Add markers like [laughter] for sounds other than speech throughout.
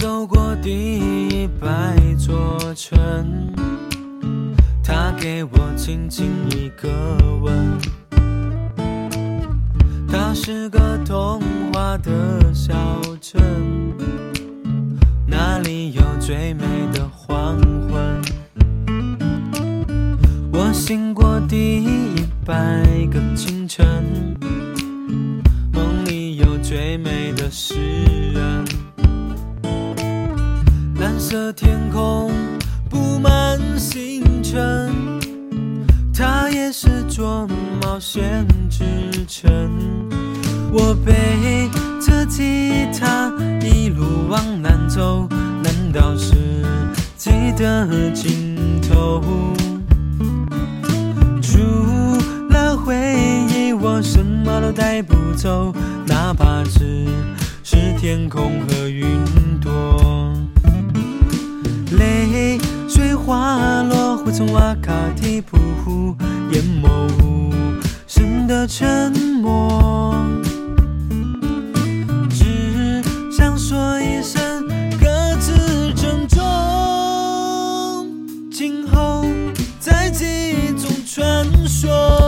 走过第一百座城，他给我轻轻一个吻。它是个童话的小镇，那里有最美的黄昏。我醒过第一百个清晨，梦里有最美的诗色天空布满星辰，它也是座冒险之城。我背着吉他一路往南走，难道是记得尽头？除了回忆，我什么都带不走，哪怕只是天空和云朵。水滑落，会从阿卡提普湖淹没无声的沉默。只想说一声各自珍重，今后在记忆中传说。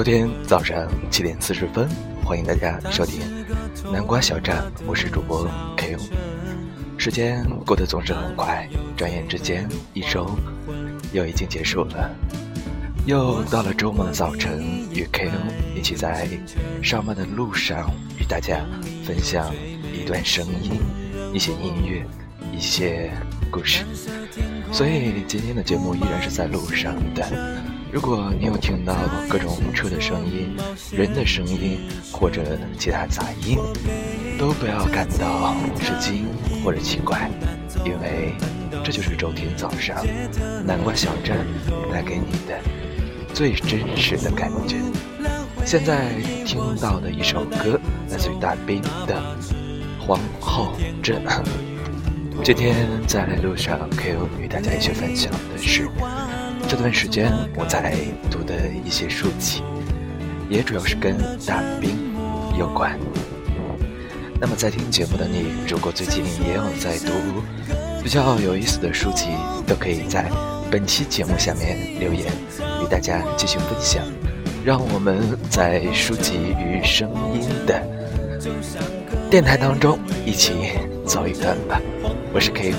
周天早上七点四十分，欢迎大家收听南瓜小站，我是主播 Ko。时间过得总是很快，转眼之间一周又已经结束了，又到了周末的早晨，与 Ko 一起在上班的路上，与大家分享一段声音、一些音乐、一些故事。所以今天的节目依然是在路上的。如果你有听到各种车的声音、人的声音或者其他杂音，都不要感到吃惊或者奇怪，因为这就是周天早上南瓜小镇带给你的最真实的感觉。现在听到的一首歌来自于大兵的《皇后镇》。今天在路上，Q 与大家一起分享的是这段时间我在读的一些书籍，也主要是跟大兵有关。那么在听节目的你，如果最近也有在读比较有意思的书籍，都可以在本期节目下面留言，与大家继续分享。让我们在书籍与声音的电台当中一起走一段吧。我是 K。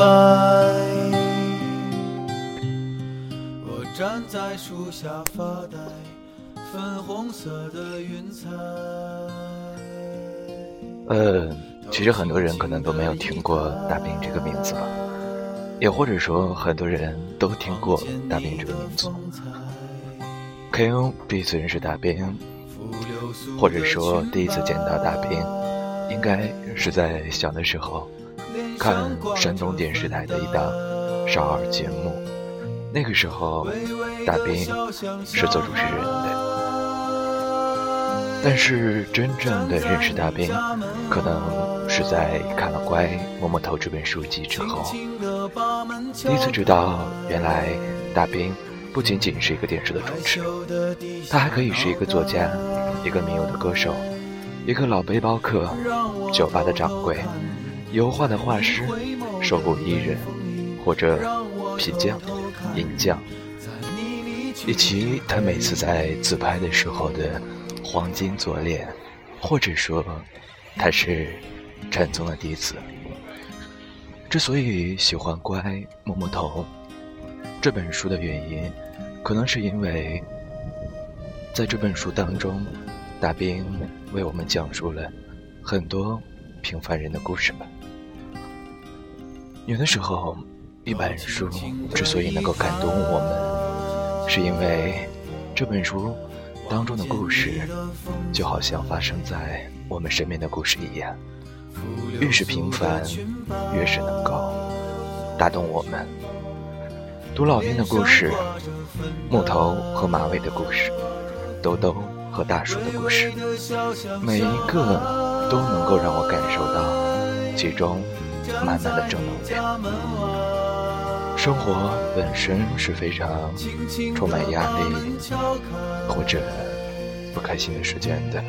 风摇摆。我站在树下发呆，粉红色的云彩。呃，其实很多人可能都没有听过大兵这个名字吧，也或者说很多人都听过大兵这个名字。K.O. 第一次认识大兵，或者说第一次见到大兵，应该是在小的时候看山东电视台的一档少儿节目。那个时候，大兵是做主持人的。但是真正的认识大兵，可能是在看了《乖摸摸头》这本书籍之后，第一次知道，原来大兵不仅仅是一个电视的主持，他还可以是一个作家，一个民谣的歌手，一个老背包客，酒吧的掌柜，油画的画师，手工艺人，或者皮匠、银匠，以及他每次在自拍的时候的。黄金左脸，或者说他是禅宗的弟子。之所以喜欢《乖摸摸头》这本书的原因，可能是因为在这本书当中，大兵为我们讲述了很多平凡人的故事吧。有的时候，一本书之所以能够感动我们，是因为这本书。当中的故事，就好像发生在我们身边的故事一样，越是平凡，越是能够打动我们。读老兵的故事，木头和马尾的故事，兜兜和大叔的故事，每一个都能够让我感受到其中满满的正能量。生活本身是非常充满压力。或者不开心的时间的，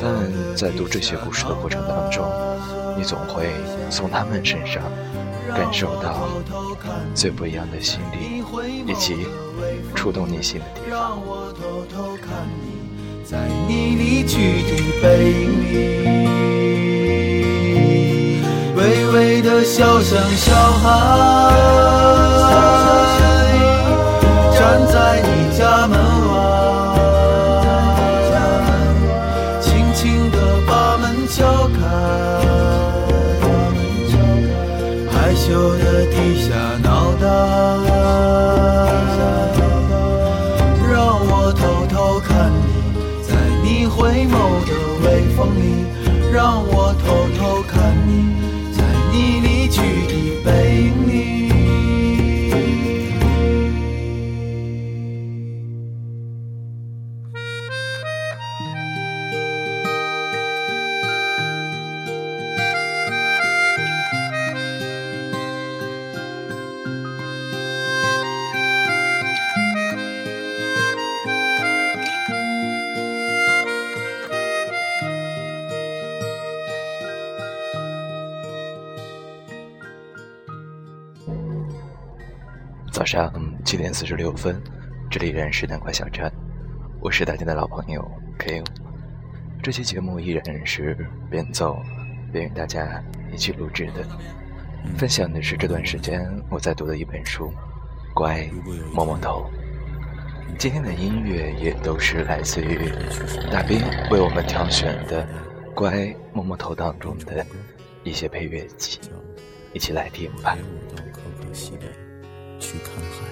但在读这些故事的过程当中，你总会从他们身上感受到最不一样的心理，以及触动你心的地方。在你离去的背影里，笑像小孩。四十六分，这里依然是南瓜小站，我是大家的老朋友 K。这期节目依然是边走边与大家一起录制的，分享的是这段时间我在读的一本书《乖摸摸头》。今天的音乐也都是来自于大兵为我们挑选的《乖摸摸头》当中的一些配乐集，一起来听吧。去看海。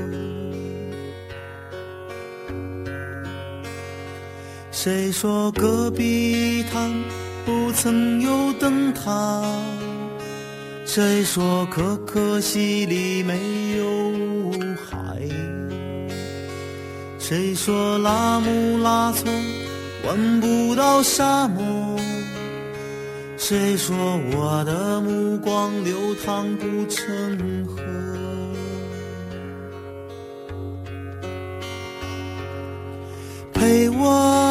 谁说戈壁滩不曾有灯塔？谁说可可西里没有海？谁说拉姆拉措闻不到沙漠？谁说我的目光流淌不成河？陪我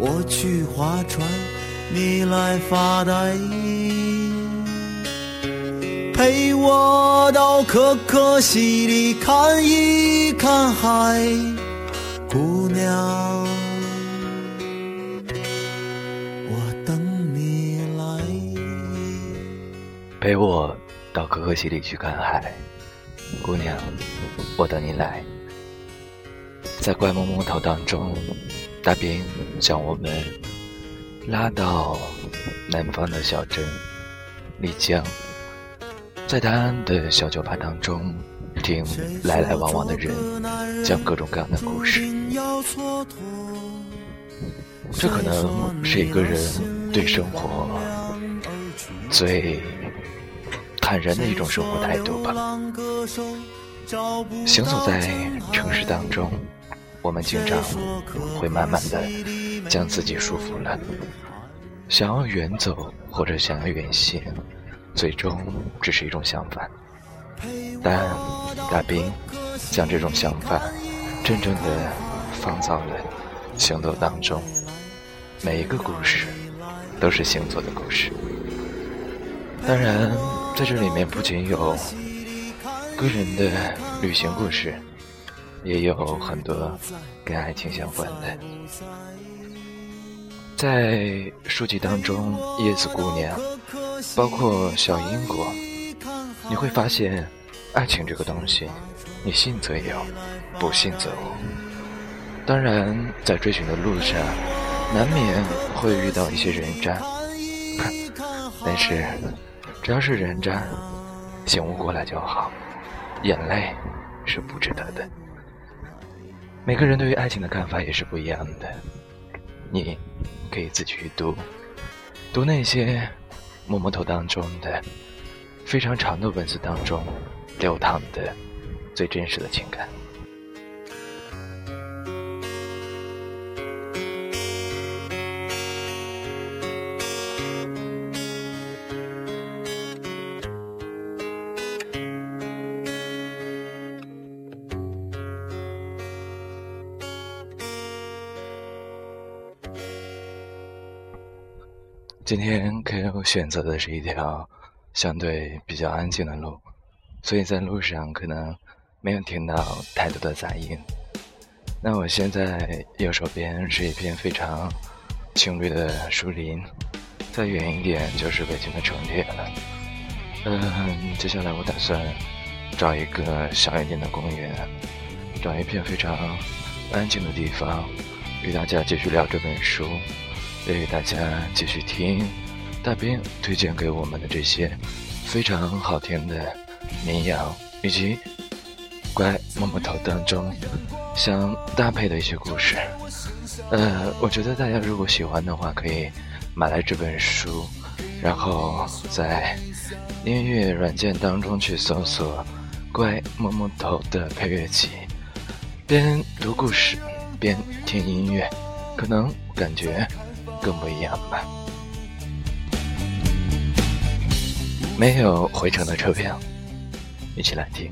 我去划船，你来发呆。陪我到可可西里看一看海，姑娘。我等你来陪我到可可西里去看海，姑娘，我等你来。在怪木木头当中，大兵将我们拉到南方的小镇丽江，在他的小酒吧当中，听来来往往的人讲各种各样的故事。这可能是一个人对生活最……坦然的一种生活态度吧。行走在城市当中，我们经常会慢慢的将自己束缚了，想要远走或者想要远行，最终只是一种想法。但大兵将这种想法真正的放到了行走当中，每一个故事都是行走的故事。当然。在这里面不仅有个人的旅行故事，也有很多跟爱情相关的。在书籍当中，《叶子姑娘》，包括《小英国》，你会发现，爱情这个东西，你信则有，不信则无。当然，在追寻的路上，难免会遇到一些人渣，但是。只要是人渣，醒悟过来就好，眼泪是不值得的。每个人对于爱情的看法也是不一样的，你可以自己去读，读那些摸摸头当中的非常长的文字当中流淌的最真实的情感。今天 K.O 选择的是一条相对比较安静的路，所以在路上可能没有听到太多的杂音。那我现在右手边是一片非常青绿的树林，再远一点就是北京的城铁了。嗯，接下来我打算找一个小一点的公园，找一片非常安静的地方，与大家继续聊这本书。也与大家继续听大兵推荐给我们的这些非常好听的民谣，以及乖摸摸头当中相搭配的一些故事。呃，我觉得大家如果喜欢的话，可以买来这本书，然后在音乐软件当中去搜索“乖摸摸头”的配乐集，边读故事边听音乐，可能感觉。更不一样吧？没有回程的车票，一起来听。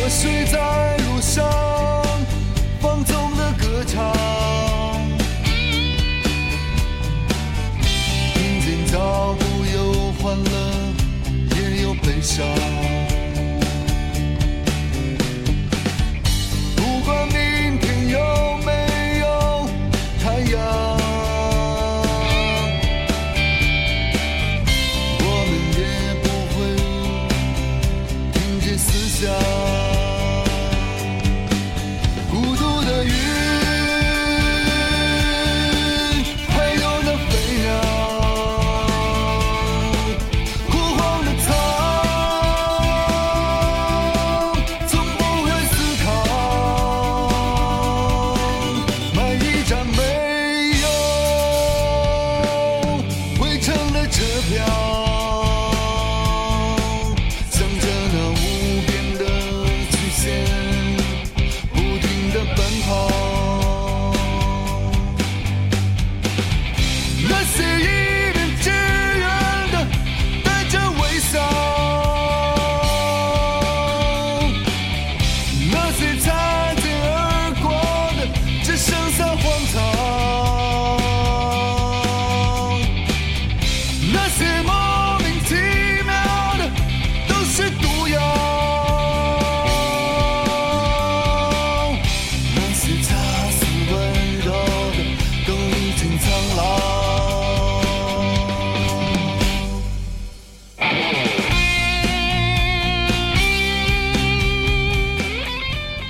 我睡在路上，放纵的歌唱，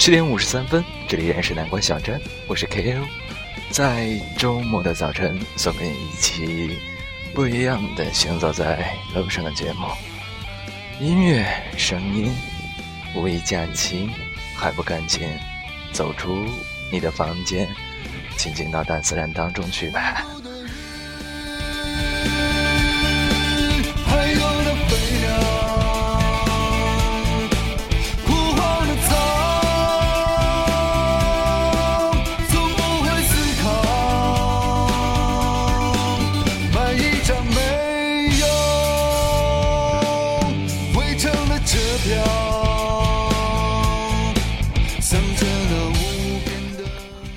七点五十三分，这里依然是南关小站，我是 KO，在周末的早晨送给你一期不一样的行走在路上的节目，音乐声音，五一假期还不赶紧走出你的房间，请进到大自然当中去吧。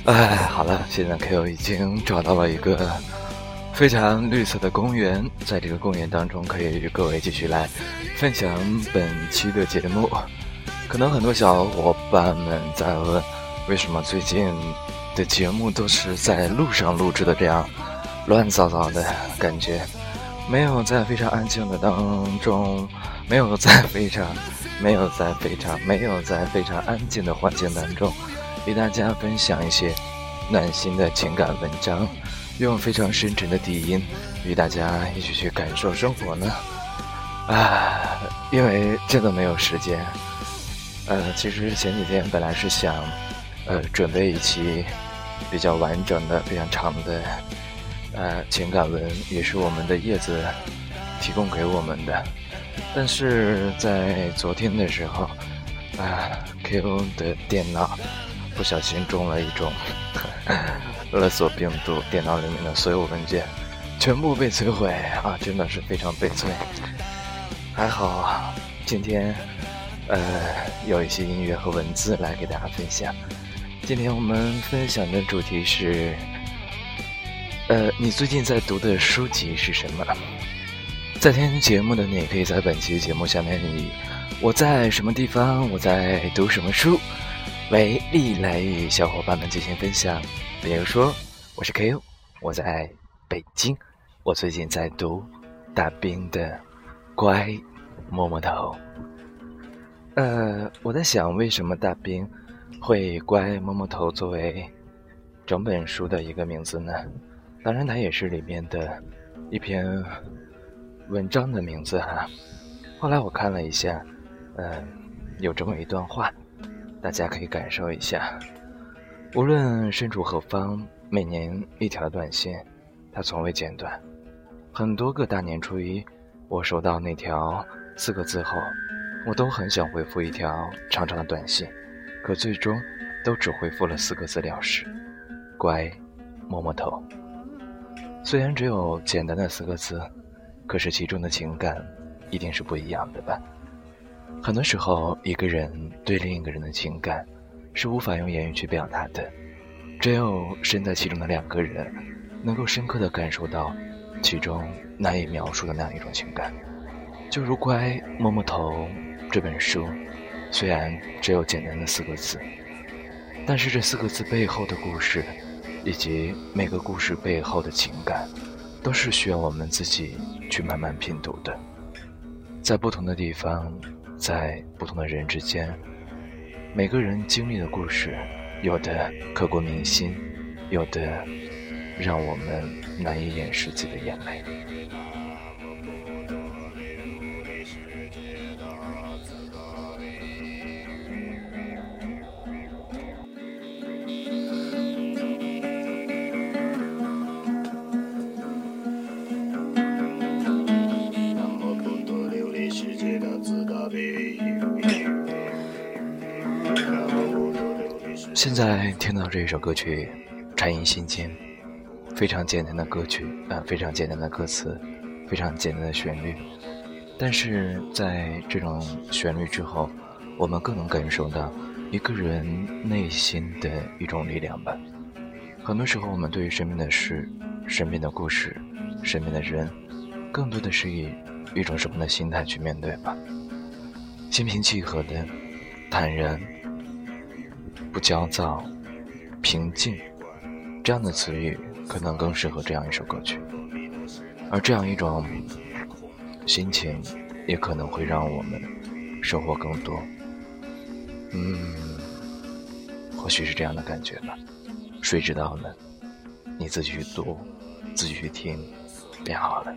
哎，好了，现在 Q 已经找到了一个非常绿色的公园，在这个公园当中，可以与各位继续来分享本期的节目。可能很多小伙伴们在问，为什么最近的节目都是在路上录制的，这样乱糟糟的感觉，没有在非常安静的当中，没有在非常，没有在非常，没有在非常安静的环境当中。与大家分享一些暖心的情感文章，用非常深沉的低音与大家一起去感受生活呢。啊，因为真的没有时间。呃，其实前几天本来是想，呃，准备一期比较完整的、非常长的，呃，情感文，也是我们的叶子提供给我们的。但是在昨天的时候，啊，Q 的电脑。不小心中了一种 [laughs] 勒索病毒，电脑里面的所有文件全部被摧毁啊！真的是非常悲催。还好今天呃有一些音乐和文字来给大家分享。今天我们分享的主题是呃你最近在读的书籍是什么？在听节目的你可以在本期节目下面以我在什么地方，我在读什么书。为历来与小伙伴们进行分享，比如说，我是 K.O，我在北京，我最近在读大兵的《乖摸摸头》。呃，我在想，为什么大兵会《乖摸摸头》作为整本书的一个名字呢？当然，它也是里面的一篇文章的名字哈。后来我看了一下，嗯，有这么一段话。大家可以感受一下，无论身处何方，每年一条短信，它从未间断。很多个大年初一，我收到那条四个字后，我都很想回复一条长长的短信，可最终都只回复了四个字了事：乖，摸摸头。虽然只有简单的四个字，可是其中的情感一定是不一样的吧。很多时候，一个人对另一个人的情感是无法用言语去表达的，只有身在其中的两个人，能够深刻的感受到其中难以描述的那样一种情感。就如《乖摸摸头》这本书，虽然只有简单的四个字，但是这四个字背后的故事，以及每个故事背后的情感，都是需要我们自己去慢慢品读的，在不同的地方。在不同的人之间，每个人经历的故事，有的刻骨铭心，有的让我们难以掩饰自己的眼泪。听到这一首歌曲《禅音心间》，非常简单的歌曲啊，非常简单的歌词，非常简单的旋律，但是在这种旋律之后，我们更能感受到一个人内心的一种力量吧。很多时候，我们对于身边的事、身边的故事、身边的人，更多的是以一种什么的心态去面对吧？心平气和的，坦然。不焦躁，平静，这样的词语可能更适合这样一首歌曲，而这样一种心情，也可能会让我们收获更多。嗯，或许是这样的感觉吧。谁知道呢？你自己去读，自己去听，便好了。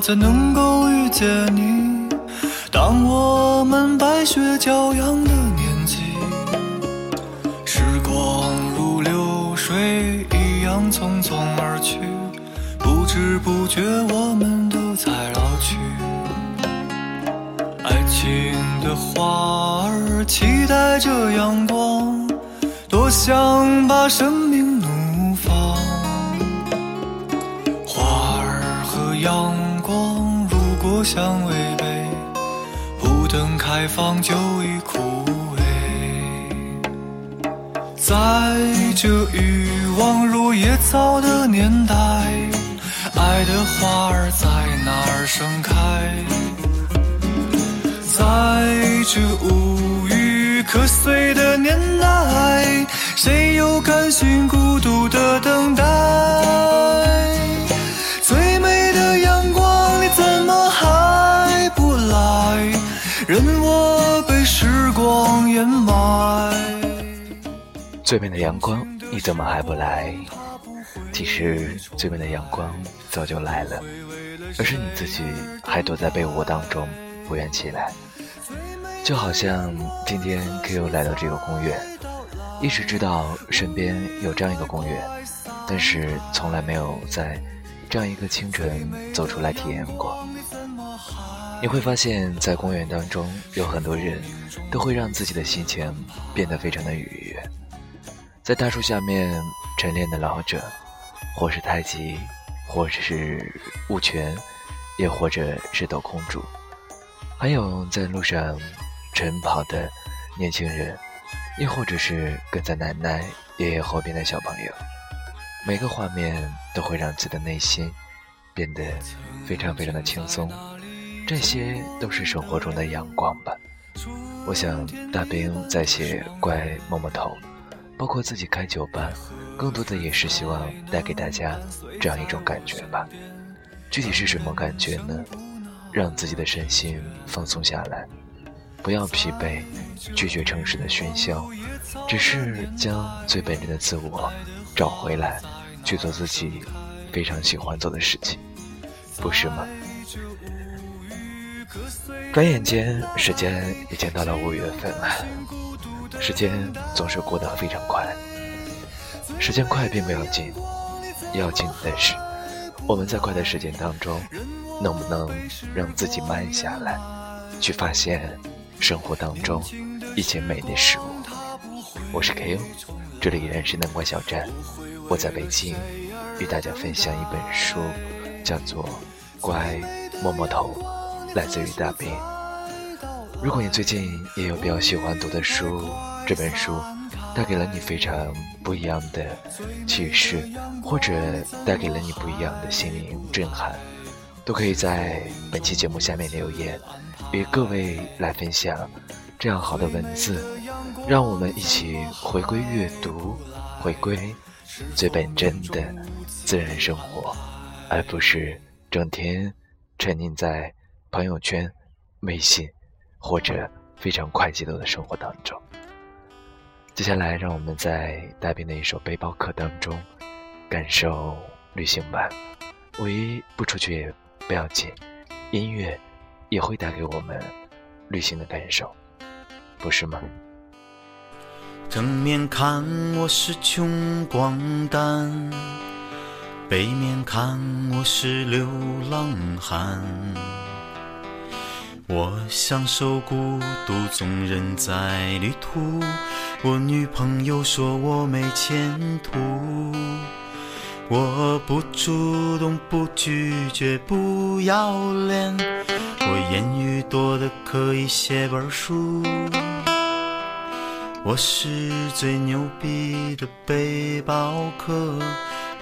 才能够遇见你？当我们白雪骄阳的年纪，时光如流水一样匆匆而去，不知不觉我们都在老去。爱情的花儿期待着阳光，多想把生命如果相违背，不等开放就已枯萎。在这欲望如野草的年代，爱的花儿在哪儿盛开？在这无语可遂的年代，谁又甘心孤独的等待？最美的阳光，你怎么还不来？其实最美的阳光早就来了，而是你自己还躲在被窝当中不愿起来。就好像今天 Q 来到这个公园，一直知道身边有这样一个公园，但是从来没有在这样一个清晨走出来体验过。你会发现在公园当中有很多人，都会让自己的心情变得非常的愉悦。在大树下面晨练的老者，或是太极，或者是雾泉，也或者是抖空竹，还有在路上晨跑的年轻人，亦或者是跟在奶奶、爷爷后边的小朋友，每个画面都会让自己的内心变得非常非常的轻松。这些都是生活中的阳光吧。我想大兵在写《怪摸摸头》。包括自己开酒吧，更多的也是希望带给大家这样一种感觉吧。具体是什么感觉呢？让自己的身心放松下来，不要疲惫，拒绝城市的喧嚣，只是将最本真的自我找回来，去做自己非常喜欢做的事情，不是吗？转眼间，时间已经到了五月份了。时间总是过得非常快，时间快并不要紧，要紧的是我们在快的时间当中，能不能让自己慢下来，去发现生活当中一切美的事物。我是 K.O，这里依然是南瓜小站，我在北京，与大家分享一本书，叫做《乖摸摸头》，来自于大兵。如果你最近也有比较喜欢读的书，这本书带给了你非常不一样的启示，或者带给了你不一样的心灵震撼，都可以在本期节目下面留言，与各位来分享这样好的文字，让我们一起回归阅读，回归最本真的自然生活，而不是整天沉浸在朋友圈、微信。或者非常快节奏的生活当中。接下来，让我们在大兵的一首背包客当中，感受旅行吧。唯一不出去也不要紧，音乐也会带给我们旅行的感受，不是吗？正面看我是穷光蛋，背面看我是流浪汉。我享受孤独，纵人在旅途。我女朋友说我没前途。我不主动，不拒绝，不要脸。我言语多的可以写本书。我是最牛逼的背包客。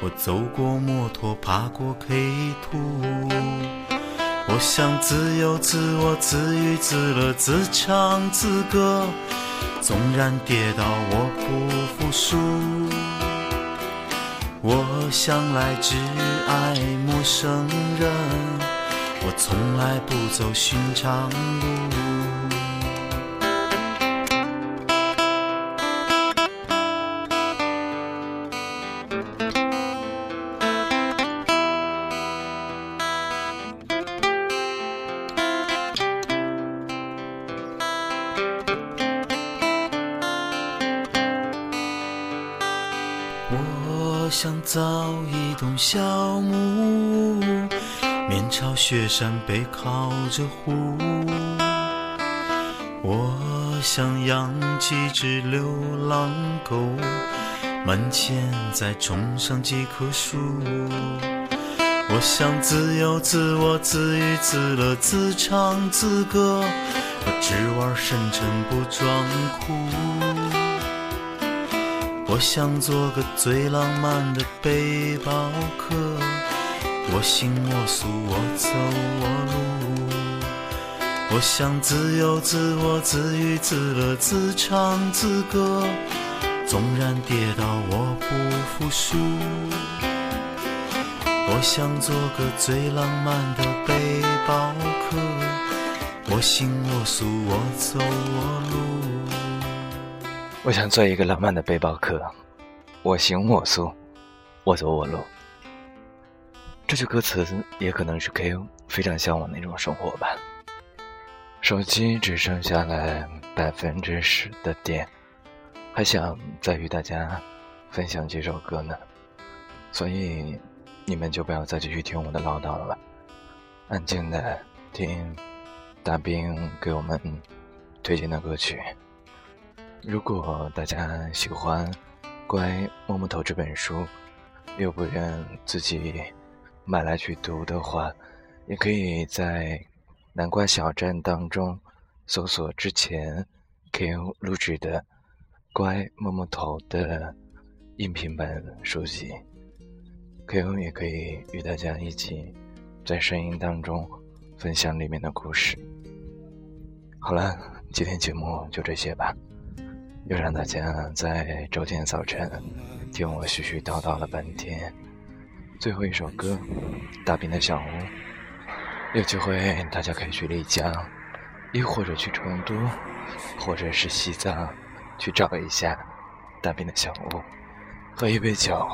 我走过摩托，爬过 K 图。我想自由自我自娱自乐自唱自歌，纵然跌倒我不服输。我向来只爱陌生人，我从来不走寻常路。雪山，背靠着湖。我想养几只流浪狗，门前再种上几棵树。我想自由自我自娱自乐自唱自歌，我只玩深沉不装酷。我想做个最浪漫的背包客，我行我素，我走我路。我想自由自我自娱自乐自唱自歌，纵然跌倒我不服输。我想做个最浪漫的背包客，我行我素，我走我路。我想做一个浪漫的背包客，我行我素，我走我路。这句歌词也可能是 K.O 非常向往的一种生活吧。手机只剩下了百分之十的电，还想再与大家分享几首歌呢，所以你们就不要再继续听我的唠叨了吧，安静的听大兵给我们推荐的歌曲。如果大家喜欢《乖摸摸头》这本书，又不愿自己买来去读的话，也可以在南瓜小站当中搜索之前 KO 录制的《乖摸摸头》的音频版书籍，Q 也可以与大家一起在声音当中分享里面的故事。好了，今天节目就这些吧。又让大家在周天早晨听我絮絮叨叨了半天，最后一首歌《大兵的小屋》，有机会大家可以去丽江，亦或者去成都，或者是西藏，去找一下大兵的小屋，喝一杯酒，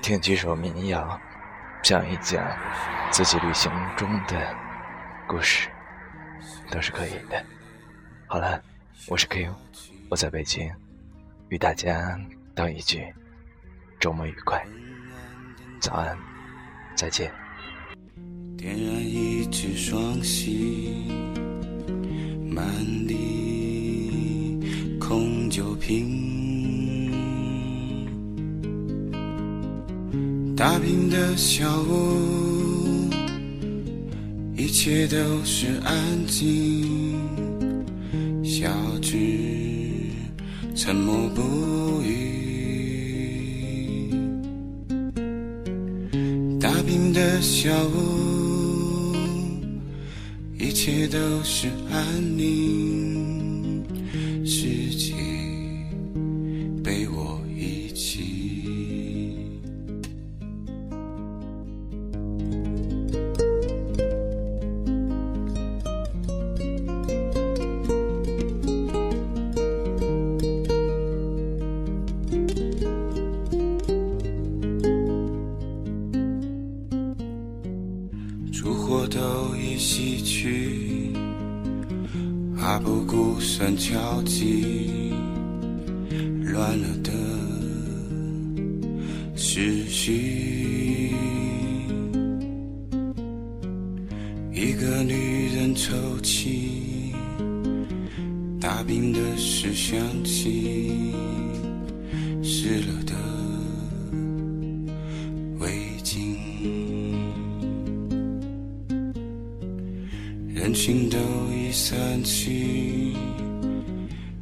听几首民谣，讲一讲自己旅行中的故事，都是可以的。好了，我是 Q。我在北京，与大家道一句周末愉快，早安，再见。点燃一支双喜，满地空酒瓶。打拼的小屋，一切都是安静。小只沉默不语。的小屋，一切都是安宁。人群都已散去，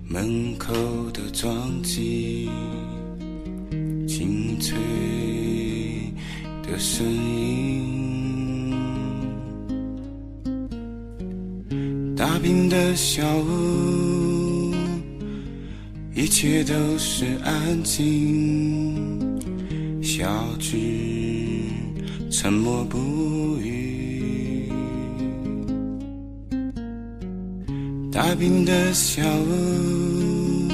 门口的撞击，清脆的声音。打拼的小屋，一切都是安静，小只沉默不语。大冰的小屋，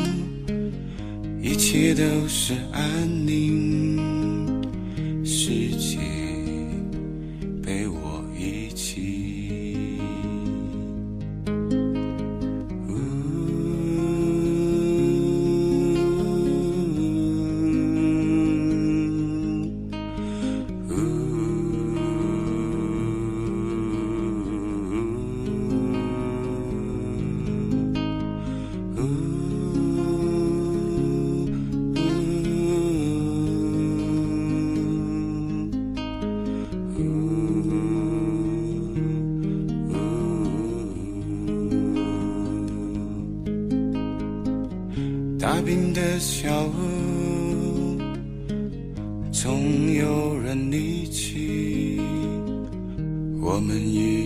一切都是安小屋，总有人离去，我们一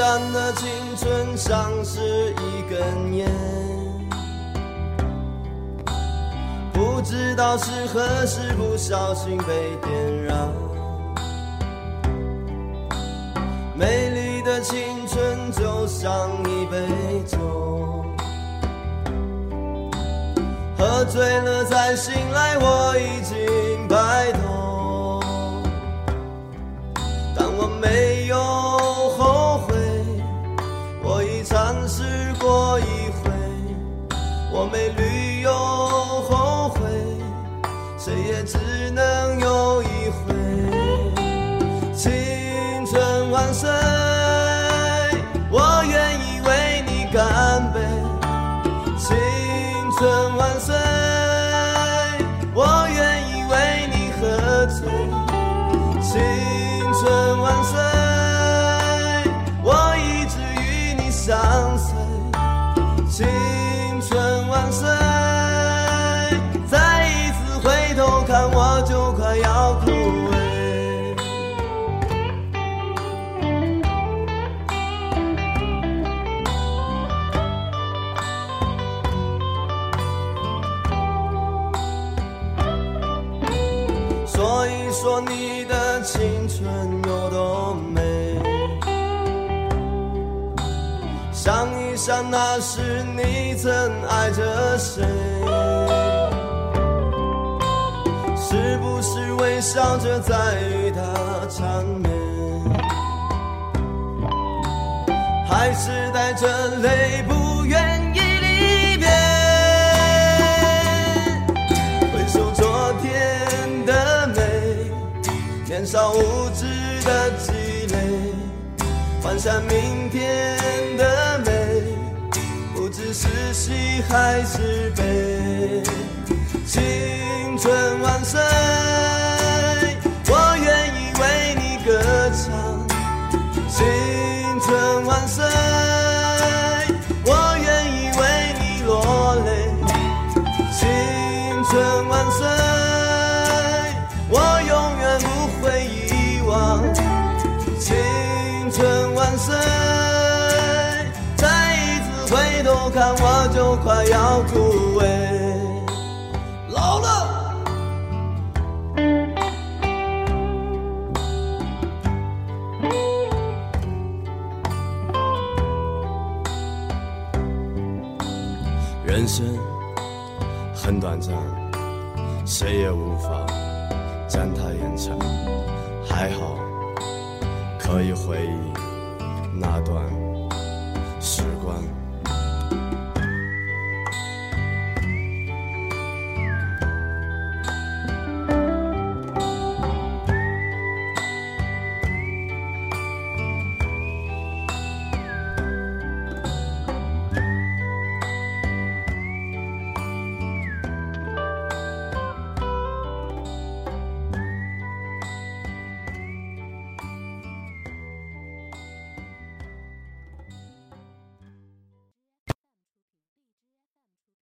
短暂的青春像是一根烟，不知道是何时不小心被点燃。美丽的青春就像一杯酒，喝醉了再醒来，我已经白头。但我没试过一回，我没理由后悔，谁也只能有一回。青春万岁，说你的青春有多美，想一想那时你曾爱着谁，是不是微笑着在与他缠绵，还是带着泪年少无知的积累，幻想明天的美，不知是喜还是悲。青春万岁，我愿意为你歌唱。青春万岁，快要